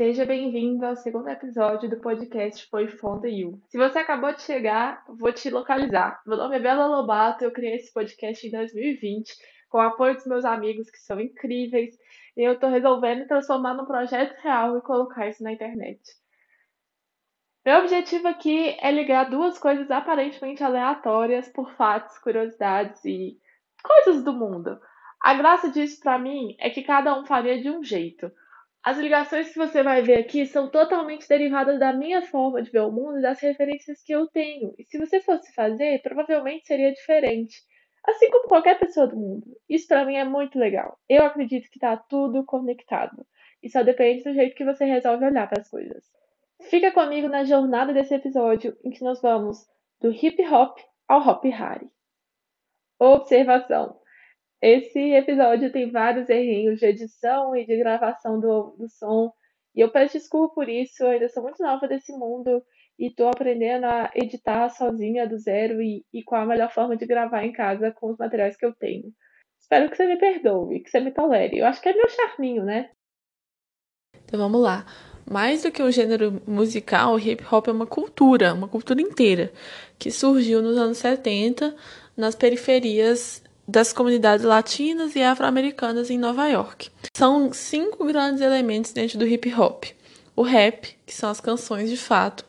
Seja bem-vindo ao segundo episódio do podcast Foi Fonda You. Se você acabou de chegar, vou te localizar. Meu nome é Bela Lobato, eu criei esse podcast em 2020 com o apoio dos meus amigos que são incríveis e eu estou resolvendo transformar num projeto real e colocar isso na internet. Meu objetivo aqui é ligar duas coisas aparentemente aleatórias por fatos, curiosidades e coisas do mundo. A graça disso para mim é que cada um faria de um jeito. As ligações que você vai ver aqui são totalmente derivadas da minha forma de ver o mundo e das referências que eu tenho. E se você fosse fazer, provavelmente seria diferente. Assim como qualquer pessoa do mundo. Isso para mim é muito legal. Eu acredito que tá tudo conectado. E só depende do jeito que você resolve olhar para as coisas. Fica comigo na jornada desse episódio em que nós vamos do hip hop ao hop harry. Observação. Esse episódio tem vários errinhos de edição e de gravação do, do som. E eu peço desculpa por isso, eu ainda sou muito nova desse mundo e estou aprendendo a editar sozinha do zero e, e qual a melhor forma de gravar em casa com os materiais que eu tenho. Espero que você me perdoe, que você me tolere. Eu acho que é meu charminho, né? Então vamos lá. Mais do que um gênero musical, hip hop é uma cultura, uma cultura inteira, que surgiu nos anos 70 nas periferias das comunidades latinas e afro-americanas em Nova York. São cinco grandes elementos dentro do hip hop: o rap, que são as canções de fato,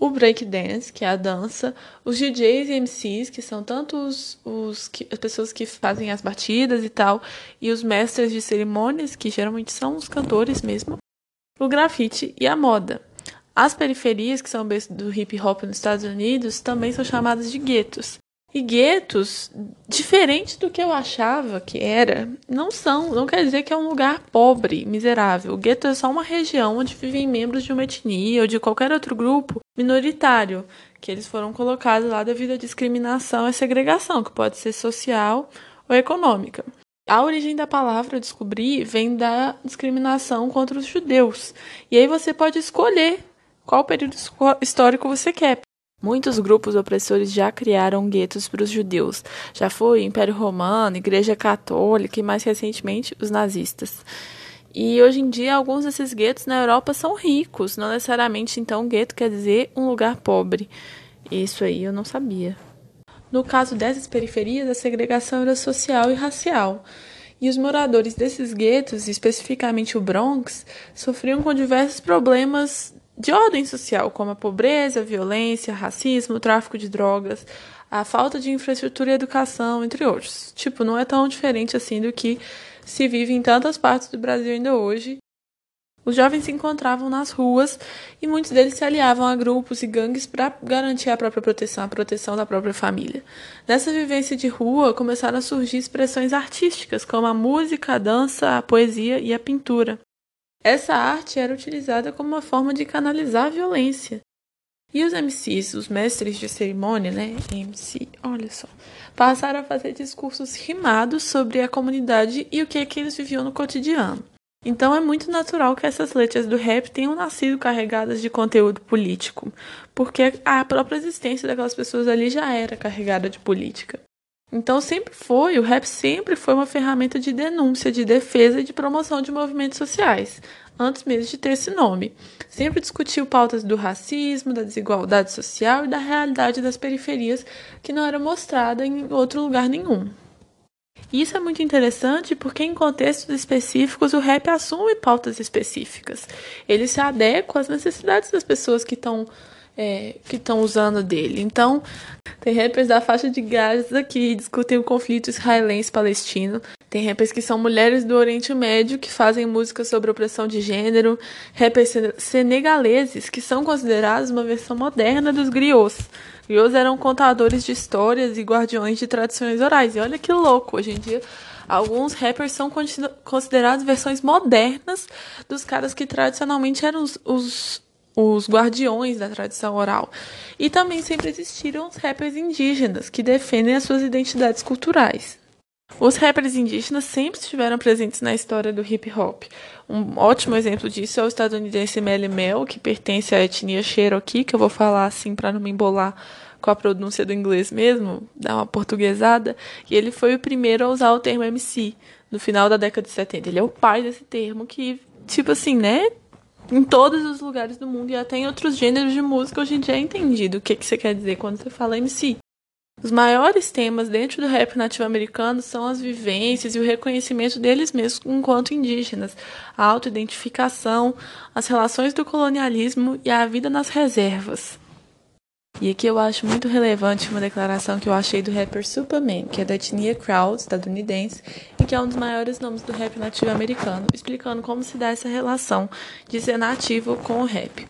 o break dance, que é a dança, os DJs e MCs, que são tanto os, os que, as pessoas que fazem as batidas e tal, e os mestres de cerimônias, que geralmente são os cantores mesmo, o grafite e a moda. As periferias, que são do hip hop nos Estados Unidos, também são chamadas de guetos. E guetos, diferente do que eu achava que era, não são, não quer dizer que é um lugar pobre, miserável. O gueto é só uma região onde vivem membros de uma etnia ou de qualquer outro grupo minoritário, que eles foram colocados lá devido à discriminação e segregação, que pode ser social ou econômica. A origem da palavra, eu descobri, vem da discriminação contra os judeus. E aí você pode escolher qual período histórico você quer. Muitos grupos opressores já criaram guetos para os judeus. Já foi Império Romano, Igreja Católica e mais recentemente os nazistas. E hoje em dia alguns desses guetos na Europa são ricos, não necessariamente então gueto quer dizer um lugar pobre. Isso aí eu não sabia. No caso dessas periferias, a segregação era social e racial. E os moradores desses guetos, especificamente o Bronx, sofriam com diversos problemas de ordem social, como a pobreza, a violência, racismo, tráfico de drogas, a falta de infraestrutura e educação, entre outros. Tipo, não é tão diferente assim do que se vive em tantas partes do Brasil ainda hoje. Os jovens se encontravam nas ruas e muitos deles se aliavam a grupos e gangues para garantir a própria proteção, a proteção da própria família. Nessa vivência de rua começaram a surgir expressões artísticas, como a música, a dança, a poesia e a pintura. Essa arte era utilizada como uma forma de canalizar a violência. E os MCs, os mestres de cerimônia, né, MC, olha só, passaram a fazer discursos rimados sobre a comunidade e o que é que eles viviam no cotidiano. Então é muito natural que essas letras do rap tenham nascido carregadas de conteúdo político, porque a própria existência daquelas pessoas ali já era carregada de política. Então sempre foi, o rap sempre foi uma ferramenta de denúncia, de defesa e de promoção de movimentos sociais, antes mesmo de ter esse nome. Sempre discutiu pautas do racismo, da desigualdade social e da realidade das periferias que não era mostrada em outro lugar nenhum. Isso é muito interessante porque, em contextos específicos, o rap assume pautas específicas. Ele se adequa às necessidades das pessoas que estão é, que estão usando dele. Então, tem rappers da faixa de Gaza que discutem o conflito israelense-palestino. Tem rappers que são mulheres do Oriente Médio que fazem música sobre opressão de gênero. Rappers senegaleses que são considerados uma versão moderna dos griots. Griots eram contadores de histórias e guardiões de tradições orais. E olha que louco, hoje em dia alguns rappers são considerados versões modernas dos caras que tradicionalmente eram os, os os guardiões da tradição oral. E também sempre existiram os rappers indígenas, que defendem as suas identidades culturais. Os rappers indígenas sempre estiveram presentes na história do hip hop. Um ótimo exemplo disso é o estadunidense Melly Mel, que pertence à etnia Cherokee, que eu vou falar assim para não me embolar com a pronúncia do inglês mesmo, dar uma portuguesada, e ele foi o primeiro a usar o termo MC no final da década de 70. Ele é o pai desse termo que, tipo assim, né, em todos os lugares do mundo e até em outros gêneros de música hoje em dia é entendido o que, que você quer dizer quando você fala MC. Os maiores temas dentro do rap nativo americano são as vivências e o reconhecimento deles mesmos enquanto indígenas, a autoidentificação, as relações do colonialismo e a vida nas reservas. E aqui eu acho muito relevante uma declaração que eu achei do rapper Superman, que é da etnia Crowd, estadunidense, que é um dos maiores nomes do rap nativo americano, explicando como se dá essa relação de ser nativo com o rap.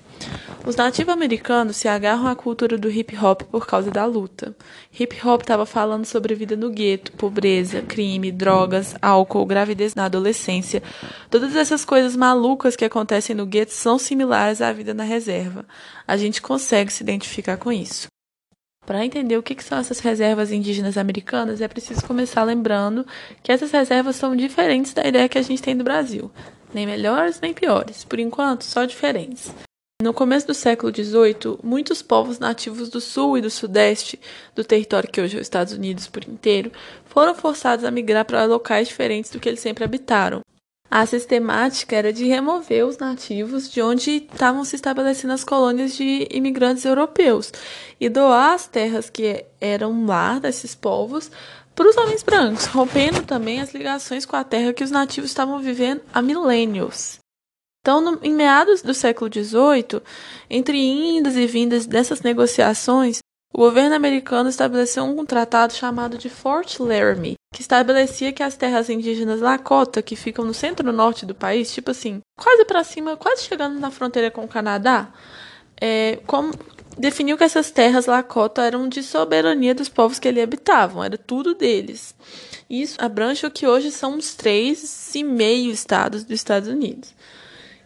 Os nativos-americanos se agarram à cultura do hip hop por causa da luta. Hip hop estava falando sobre vida no gueto, pobreza, crime, drogas, álcool, gravidez na adolescência. Todas essas coisas malucas que acontecem no gueto são similares à vida na reserva. A gente consegue se identificar com isso. Para entender o que, são essas reservas indígenas americanas, é preciso começar lembrando que essas reservas são diferentes da ideia que a gente tem do Brasil. Nem melhores nem piores, por enquanto, só diferentes. No começo do século XVIII, muitos povos nativos do sul e do sudeste, do território que hoje é os Estados Unidos por inteiro, foram forçados a migrar para locais diferentes do que eles sempre habitaram. A sistemática era de remover os nativos de onde estavam se estabelecendo as colônias de imigrantes europeus e doar as terras que eram lá desses povos para os homens brancos, rompendo também as ligações com a terra que os nativos estavam vivendo há milênios. Então, no, em meados do século XVIII, entre indas e vindas dessas negociações, o governo americano estabeleceu um tratado chamado de Fort Laramie, que estabelecia que as terras indígenas Lakota, que ficam no centro-norte do país, tipo assim, quase para cima, quase chegando na fronteira com o Canadá, é, como, definiu que essas terras Lakota eram de soberania dos povos que ali habitavam, era tudo deles. Isso abrange o que hoje são os três e meio estados dos Estados Unidos.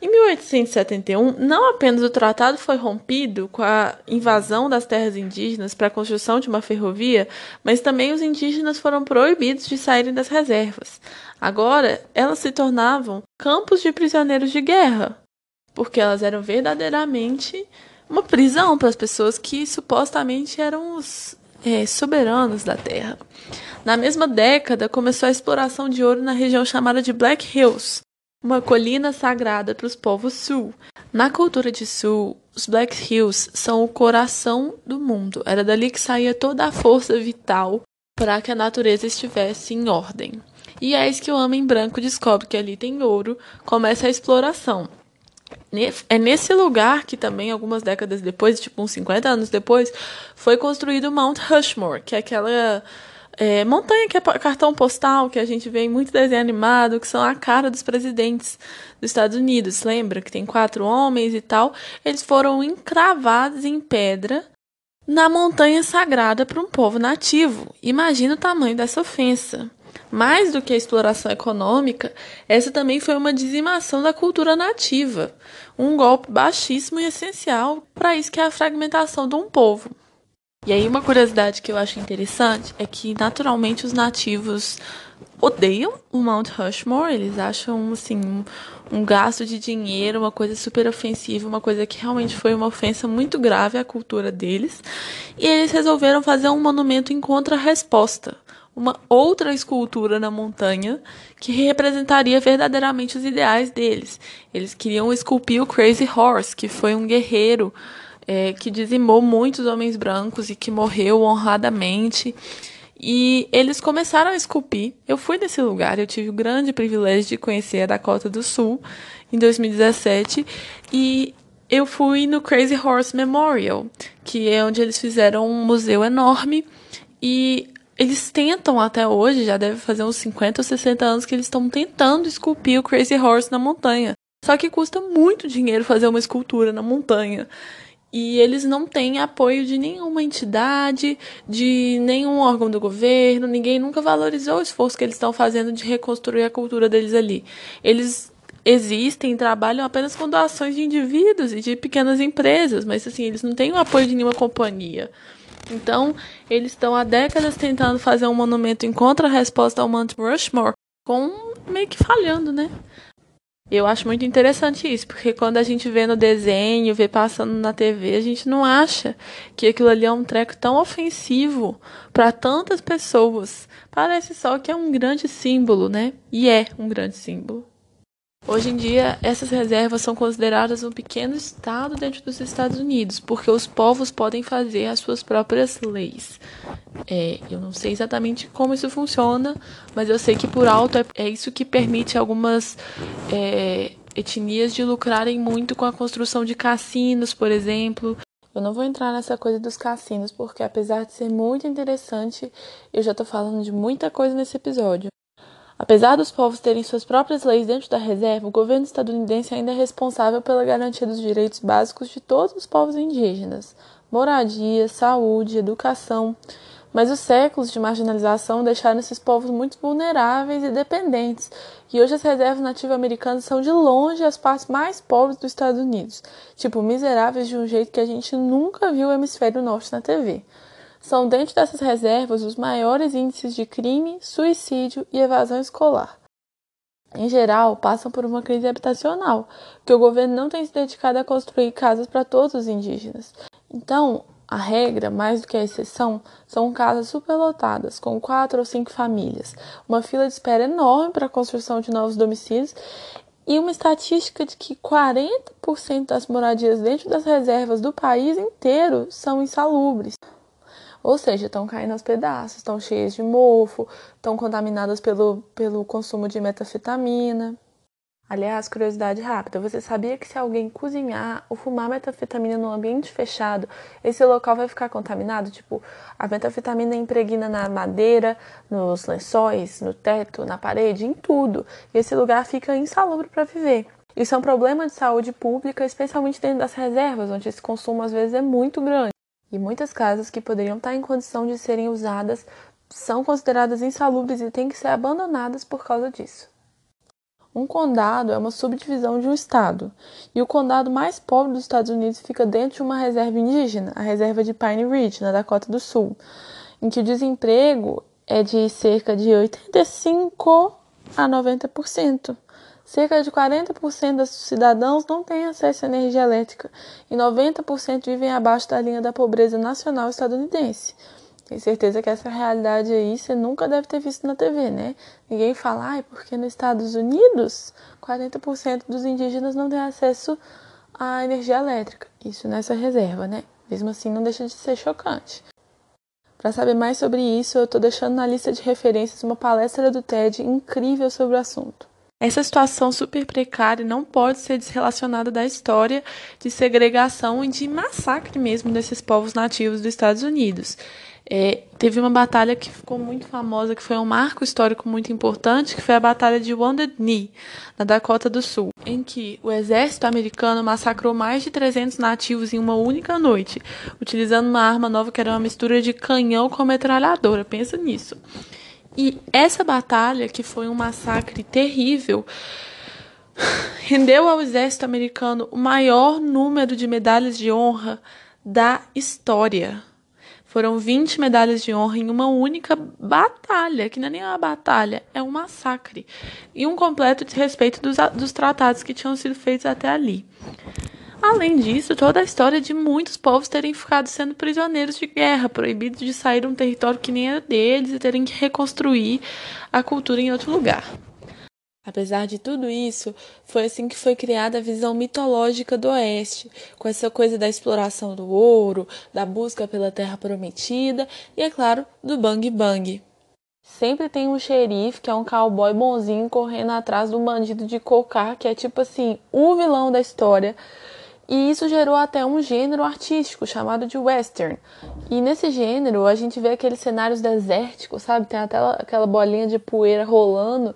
Em 1871, não apenas o tratado foi rompido com a invasão das terras indígenas para a construção de uma ferrovia, mas também os indígenas foram proibidos de saírem das reservas. Agora, elas se tornavam campos de prisioneiros de guerra, porque elas eram verdadeiramente uma prisão para as pessoas que supostamente eram os é, soberanos da terra. Na mesma década, começou a exploração de ouro na região chamada de Black Hills, uma colina sagrada para os povos sul. Na cultura de sul, os Black Hills são o coração do mundo. Era dali que saía toda a força vital para que a natureza estivesse em ordem. E é isso que o homem branco descobre que ali tem ouro, começa a exploração. É nesse lugar que também, algumas décadas depois, tipo uns 50 anos depois, foi construído Mount Rushmore, que é aquela é, montanha que é cartão postal que a gente vê em muito desenho animado, que são a cara dos presidentes dos Estados Unidos. Lembra que tem quatro homens e tal? Eles foram encravados em pedra na montanha sagrada para um povo nativo. Imagina o tamanho dessa ofensa. Mais do que a exploração econômica, essa também foi uma dizimação da cultura nativa, um golpe baixíssimo e essencial para isso que é a fragmentação de um povo. E aí uma curiosidade que eu acho interessante é que naturalmente os nativos odeiam o Mount Rushmore, eles acham assim um, um, gasto de dinheiro, uma coisa super ofensiva, uma coisa que realmente foi uma ofensa muito grave à cultura deles. E eles resolveram fazer um monumento em contra-resposta, uma outra escultura na montanha que representaria verdadeiramente os ideais deles. Eles queriam esculpir o Crazy Horse, que foi um guerreiro é, que dizimou muitos homens brancos e que morreu honradamente. E eles começaram a esculpir. Eu fui nesse lugar, eu tive o grande privilégio de conhecer a Dakota do Sul em 2017 e eu fui no Crazy Horse Memorial, que é onde eles fizeram um museu enorme e eles tentam até hoje, já deve fazer uns 50 ou 60 anos que eles estão tentando esculpir o Crazy Horse na montanha. Só que custa muito dinheiro fazer uma escultura na montanha e eles não têm apoio de nenhuma entidade, de nenhum órgão do governo, ninguém nunca valorizou o esforço que eles estão fazendo de reconstruir a cultura deles ali. Eles existem, trabalham apenas com doações de indivíduos e de pequenas empresas, mas assim, eles não têm o apoio de nenhuma companhia. Então, eles estão há décadas tentando fazer um monumento em contra-resposta ao Mount Rushmore, com meio que falhando, né? Eu acho muito interessante isso, porque quando a gente vê no desenho, vê passando na TV, a gente não acha que aquilo ali é um treco tão ofensivo para tantas pessoas. Parece só que é um grande símbolo, né? E é um grande símbolo. Hoje em dia, essas reservas são consideradas um pequeno estado dentro dos Estados Unidos, porque os povos podem fazer as suas próprias leis. É, eu não sei exatamente como isso funciona, mas eu sei que por alto é, é isso que permite algumas é, etnias de lucrarem muito com a construção de cassinos, por exemplo. Eu não vou entrar nessa coisa dos cassinos, porque apesar de ser muito interessante, eu já estou falando de muita coisa nesse episódio. Apesar dos povos terem suas próprias leis dentro da reserva, o governo estadunidense ainda é responsável pela garantia dos direitos básicos de todos os povos indígenas: moradia, saúde, educação. Mas os séculos de marginalização deixaram esses povos muito vulneráveis e dependentes, e hoje as reservas nativas-americanas são de longe as partes mais pobres dos Estados Unidos, tipo miseráveis de um jeito que a gente nunca viu o hemisfério norte na TV são dentro dessas reservas os maiores índices de crime, suicídio e evasão escolar. Em geral, passam por uma crise habitacional, que o governo não tem se dedicado a construir casas para todos os indígenas. Então, a regra, mais do que a exceção, são casas superlotadas, com quatro ou cinco famílias, uma fila de espera enorme para a construção de novos domicílios e uma estatística de que 40% das moradias dentro das reservas do país inteiro são insalubres. Ou seja, estão caindo aos pedaços, estão cheias de mofo, estão contaminadas pelo, pelo consumo de metafetamina. Aliás, curiosidade rápida: você sabia que se alguém cozinhar ou fumar metafetamina num ambiente fechado, esse local vai ficar contaminado? Tipo, a metafetamina impregna na madeira, nos lençóis, no teto, na parede, em tudo. E esse lugar fica insalubre para viver. Isso é um problema de saúde pública, especialmente dentro das reservas, onde esse consumo às vezes é muito grande. E muitas casas que poderiam estar em condição de serem usadas são consideradas insalubres e têm que ser abandonadas por causa disso. Um condado é uma subdivisão de um estado, e o condado mais pobre dos Estados Unidos fica dentro de uma reserva indígena, a reserva de Pine Ridge, na Dakota do Sul, em que o desemprego é de cerca de 85 a 90%. Cerca de 40% dos cidadãos não têm acesso à energia elétrica e 90% vivem abaixo da linha da pobreza nacional estadunidense. Tenho certeza que essa realidade aí você nunca deve ter visto na TV, né? Ninguém fala, ai, porque nos Estados Unidos 40% dos indígenas não têm acesso à energia elétrica. Isso nessa reserva, né? Mesmo assim, não deixa de ser chocante. Para saber mais sobre isso, eu estou deixando na lista de referências uma palestra do TED incrível sobre o assunto. Essa situação super precária não pode ser desrelacionada da história de segregação e de massacre mesmo desses povos nativos dos Estados Unidos. É, teve uma batalha que ficou muito famosa, que foi um marco histórico muito importante, que foi a Batalha de Wounded Knee, na Dakota do Sul, em que o exército americano massacrou mais de 300 nativos em uma única noite, utilizando uma arma nova que era uma mistura de canhão com metralhadora. Pensa nisso. E essa batalha, que foi um massacre terrível, rendeu ao exército americano o maior número de medalhas de honra da história. Foram 20 medalhas de honra em uma única batalha, que não é nem uma batalha, é um massacre. E um completo desrespeito dos, dos tratados que tinham sido feitos até ali. Além disso, toda a história de muitos povos terem ficado sendo prisioneiros de guerra, proibidos de sair de um território que nem era deles e terem que reconstruir a cultura em outro lugar. Apesar de tudo isso, foi assim que foi criada a visão mitológica do Oeste, com essa coisa da exploração do ouro, da busca pela terra prometida e, é claro, do bang bang. Sempre tem um xerife, que é um cowboy bonzinho, correndo atrás do bandido de cocar, que é tipo assim, o vilão da história, e isso gerou até um gênero artístico chamado de western. E nesse gênero a gente vê aqueles cenários desérticos, sabe? Tem até aquela bolinha de poeira rolando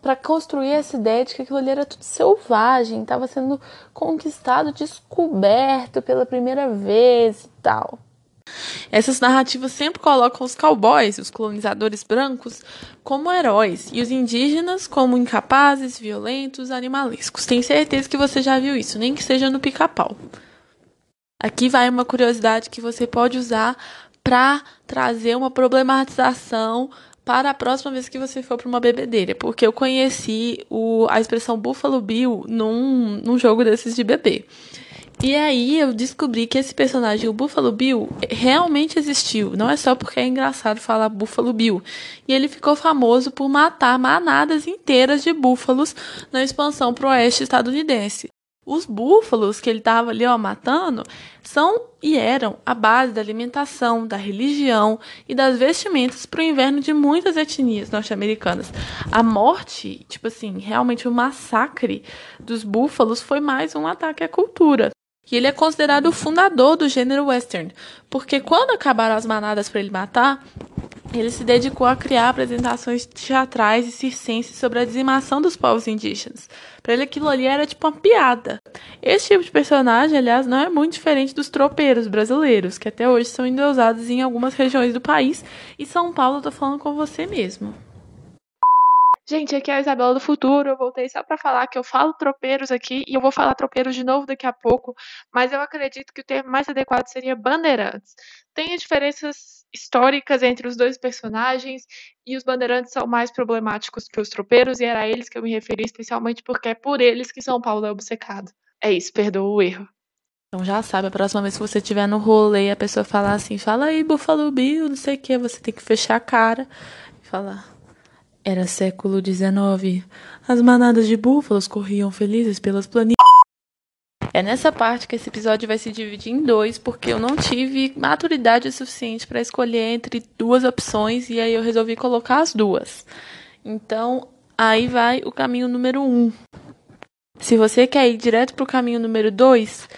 para construir essa ideia de que aquilo ali era tudo selvagem, estava sendo conquistado, descoberto pela primeira vez e tal. Essas narrativas sempre colocam os cowboys, os colonizadores brancos, como heróis e os indígenas como incapazes, violentos, animalescos. Tenho certeza que você já viu isso, nem que seja no pica-pau. Aqui vai uma curiosidade que você pode usar para trazer uma problematização para a próxima vez que você for para uma bebedeira, porque eu conheci o, a expressão Buffalo Bill num, num jogo desses de bebê. E aí eu descobri que esse personagem, o Buffalo Bill, realmente existiu. Não é só porque é engraçado falar Buffalo Bill. E ele ficou famoso por matar manadas inteiras de búfalos na expansão pro oeste estadunidense. Os búfalos que ele estava ali ó, matando são e eram a base da alimentação, da religião e das vestimentas para o inverno de muitas etnias norte-americanas. A morte, tipo assim, realmente o massacre dos búfalos foi mais um ataque à cultura. E ele é considerado o fundador do gênero western, porque quando acabaram as manadas para ele matar, ele se dedicou a criar apresentações teatrais e circenses sobre a dizimação dos povos indígenas. Para ele aquilo ali era tipo uma piada. Esse tipo de personagem, aliás, não é muito diferente dos tropeiros brasileiros, que até hoje são endeusados em algumas regiões do país. E São Paulo, eu tô falando com você mesmo. Gente, aqui é a Isabela do Futuro. Eu voltei só para falar que eu falo tropeiros aqui e eu vou falar tropeiros de novo daqui a pouco, mas eu acredito que o termo mais adequado seria bandeirantes. Tem diferenças históricas entre os dois personagens e os bandeirantes são mais problemáticos que os tropeiros e era a eles que eu me referi especialmente porque é por eles que São Paulo é obcecado. É isso, perdoa o erro. Então já sabe, a próxima vez que você estiver no rolê e a pessoa falar assim, fala aí, Buffalo Bill, não sei o que, você tem que fechar a cara e falar era século XIX. As manadas de búfalos corriam felizes pelas planícies. É nessa parte que esse episódio vai se dividir em dois, porque eu não tive maturidade suficiente para escolher entre duas opções e aí eu resolvi colocar as duas. Então, aí vai o caminho número um. Se você quer ir direto para o caminho número dois,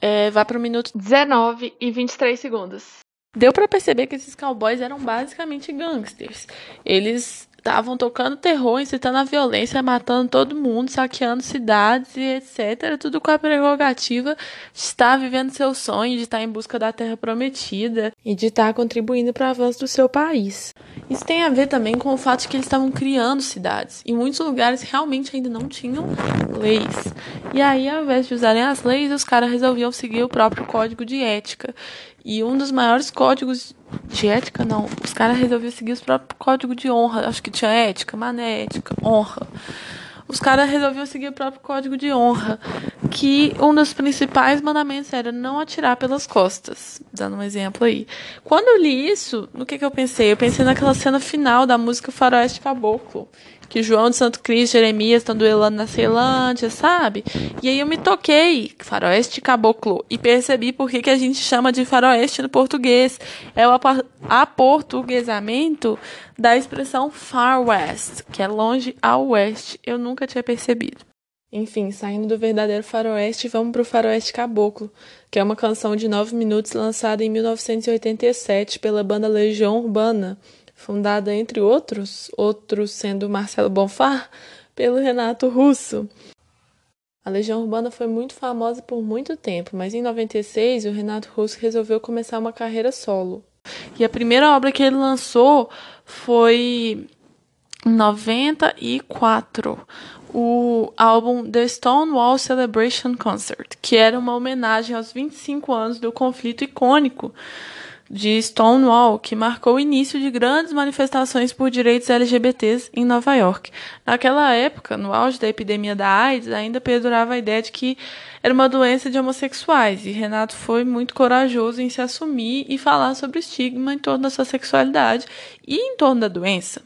é, vá para o minuto 19 e 23 segundos. Deu para perceber que esses cowboys eram basicamente gangsters. Eles estavam tocando terror, incitando a violência, matando todo mundo, saqueando cidades e etc. Tudo com a prerrogativa de estar vivendo seu sonho, de estar em busca da terra prometida e de estar contribuindo para o avanço do seu país. Isso tem a ver também com o fato de que eles estavam criando cidades. Em muitos lugares realmente ainda não tinham leis. E aí, ao invés de usarem as leis, os caras resolviam seguir o próprio código de ética. E um dos maiores códigos de ética, não. Os caras resolveram seguir os próprios códigos de honra. Acho que tinha ética, mané, ética, honra. Os caras resolveram seguir o próprio código de honra. Que um dos principais mandamentos era não atirar pelas costas. Dando um exemplo aí. Quando eu li isso, no que, que eu pensei? Eu pensei naquela cena final da música Faroeste Caboclo que João de Santo Cristo e Jeremias estão duelando na Ceilândia, sabe? E aí eu me toquei, faroeste caboclo, e percebi por que, que a gente chama de faroeste no português. É o aportuguesamento da expressão far west, que é longe ao oeste. Eu nunca tinha percebido. Enfim, saindo do verdadeiro faroeste, vamos para o faroeste caboclo, que é uma canção de nove minutos lançada em 1987 pela banda Legião Urbana, fundada, entre outros, outros sendo Marcelo Bonfá, pelo Renato Russo. A Legião Urbana foi muito famosa por muito tempo, mas em 96 o Renato Russo resolveu começar uma carreira solo. E a primeira obra que ele lançou foi em 94, o álbum The Stonewall Celebration Concert, que era uma homenagem aos 25 anos do conflito icônico de Stonewall, que marcou o início de grandes manifestações por direitos LGBTs em Nova York. Naquela época, no auge da epidemia da AIDS, ainda perdurava a ideia de que era uma doença de homossexuais, e Renato foi muito corajoso em se assumir e falar sobre o estigma em torno da sua sexualidade e em torno da doença.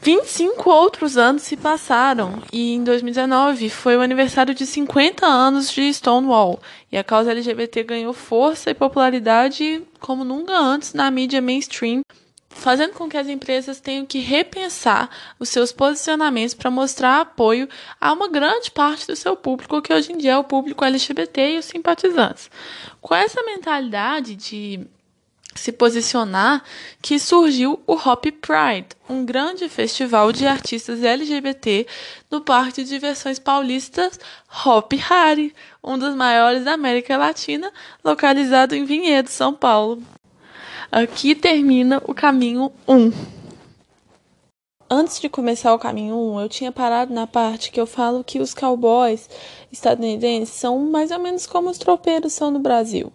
25 outros anos se passaram e em 2019 foi o aniversário de 50 anos de Stonewall e a causa LGBT ganhou força e popularidade como nunca antes na mídia mainstream, fazendo com que as empresas tenham que repensar os seus posicionamentos para mostrar apoio a uma grande parte do seu público, que hoje em dia é o público LGBT e os simpatizantes. Com essa mentalidade de se posicionar que surgiu o Hop Pride, um grande festival de artistas LGBT no Parque de Diversões Paulistas Hop Hari, um dos maiores da América Latina, localizado em Vinhedo, São Paulo. Aqui termina o caminho 1. Antes de começar o caminho 1, eu tinha parado na parte que eu falo que os cowboys estadunidenses são mais ou menos como os tropeiros são no Brasil.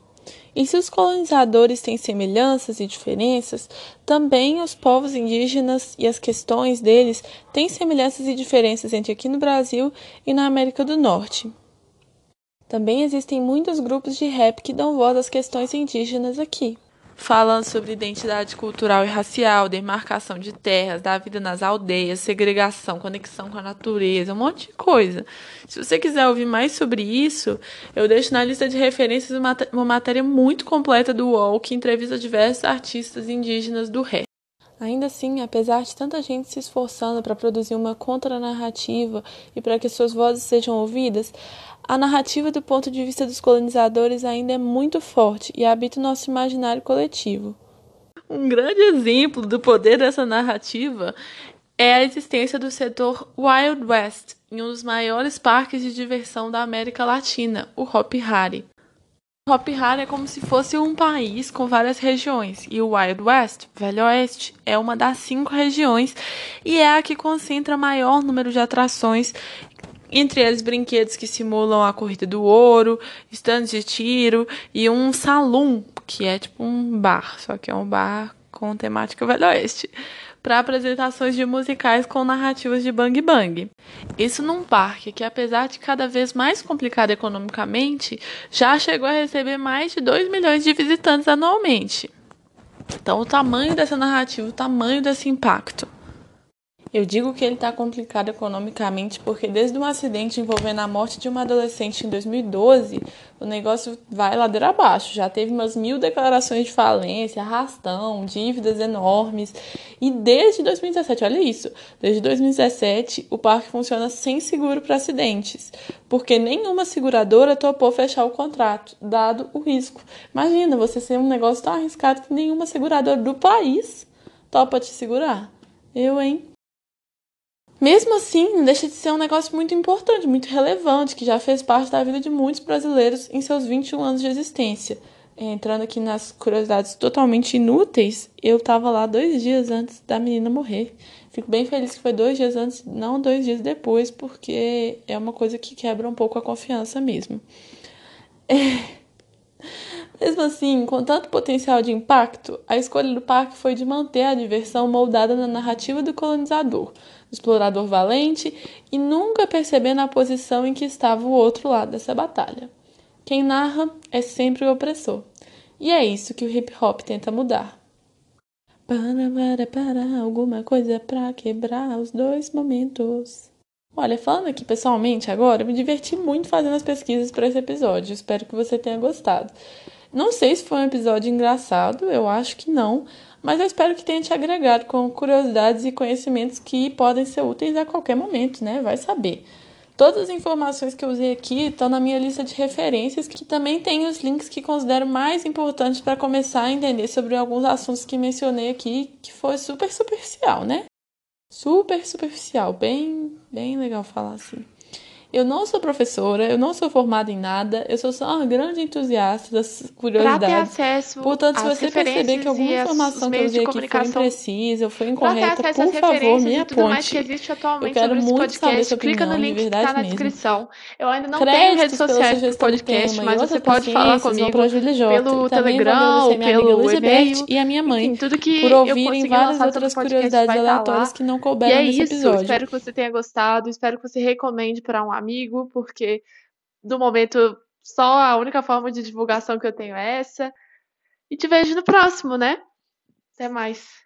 E se os colonizadores têm semelhanças e diferenças, também os povos indígenas e as questões deles têm semelhanças e diferenças entre aqui no Brasil e na América do Norte. Também existem muitos grupos de rap que dão voz às questões indígenas aqui falando sobre identidade cultural e racial, demarcação de terras, da vida nas aldeias, segregação, conexão com a natureza, um monte de coisa. Se você quiser ouvir mais sobre isso, eu deixo na lista de referências uma matéria muito completa do UOL que entrevista diversos artistas indígenas do rap. Ainda assim, apesar de tanta gente se esforçando para produzir uma contranarrativa e para que suas vozes sejam ouvidas, a narrativa do ponto de vista dos colonizadores ainda é muito forte e habita o nosso imaginário coletivo. Um grande exemplo do poder dessa narrativa é a existência do setor Wild West em um dos maiores parques de diversão da América Latina, o Hopi Hari. Hopi Hari é como se fosse um país com várias regiões, e o Wild West, Velho Oeste, é uma das cinco regiões e é a que concentra maior número de atrações, entre eles brinquedos que simulam a corrida do ouro, estandes de tiro e um salão, que é tipo um bar, só que é um bar com temática Velho Oeste para apresentações de musicais com narrativas de bang bang. Isso num parque que, apesar de cada vez mais complicado economicamente, já chegou a receber mais de 2 milhões de visitantes anualmente. Então, o tamanho dessa narrativa, o tamanho desse impacto. Eu digo que ele está complicado economicamente porque desde um acidente envolvendo a morte de uma adolescente em 2012, o negócio vai ladeira abaixo. Já teve umas mil declarações de falência, arrastão, dívidas enormes. E desde 2017, olha isso, desde 2017 o parque funciona sem seguro para acidentes, porque nenhuma seguradora topou fechar o contrato, dado o risco. Imagina você ser um negócio tão arriscado que nenhuma seguradora do país topa te segurar. Eu, hein? Mesmo assim, não deixa de ser um negócio muito importante, muito relevante, que já fez parte da vida de muitos brasileiros em seus 21 anos de existência. Entrando aqui nas curiosidades totalmente inúteis, eu estava lá dois dias antes da menina morrer. Fico bem feliz que foi dois dias antes, não dois dias depois, porque é uma coisa que quebra um pouco a confiança mesmo. É... Mesmo assim, com tanto potencial de impacto, a escolha do parque foi de manter a diversão moldada na narrativa do colonizador, explorador valente e nunca percebendo a posição em que estava o outro lado dessa batalha. Quem narra é sempre o opressor. E é isso que o hip hop tenta mudar. Para, para, para, alguma coisa para quebrar os dois momentos. Olha, falando aqui pessoalmente agora, eu me diverti muito fazendo as pesquisas para esse episódio. Espero que você tenha gostado. Não sei se foi um episódio engraçado, eu acho que não, mas eu espero que tenha te agregado com curiosidades e conhecimentos que podem ser úteis a qualquer momento, né? Vai saber. Todas as informações que eu usei aqui estão na minha lista de referências, que também tem os links que considero mais importantes para começar a entender sobre alguns assuntos que mencionei aqui, que foi super superficial, né? Super superficial, bem, bem legal falar assim. Eu não sou professora, eu não sou formada em nada, eu sou só uma grande entusiasta das curiosidades. Acesso Portanto, se você perceber que alguma informação que eu usei aqui foi imprecisa ou foi incorreta, por favor, me aponte. Que existe atualmente eu quero muito saber sua opinião, clica no link que tá na mesmo. descrição. Eu ainda não Créditos tenho redes sociais do podcast, mas você pode falar comigo pelo Telegram pelo e-mail. E a minha mãe, Enfim, tudo que por ouvirem várias outras curiosidades tá aleatórias que não E couberam é nesse isso, episódio. espero que você tenha gostado, espero que você recomende para um amigo, porque do momento só a única forma de divulgação que eu tenho é essa. E te vejo no próximo, né? Até mais.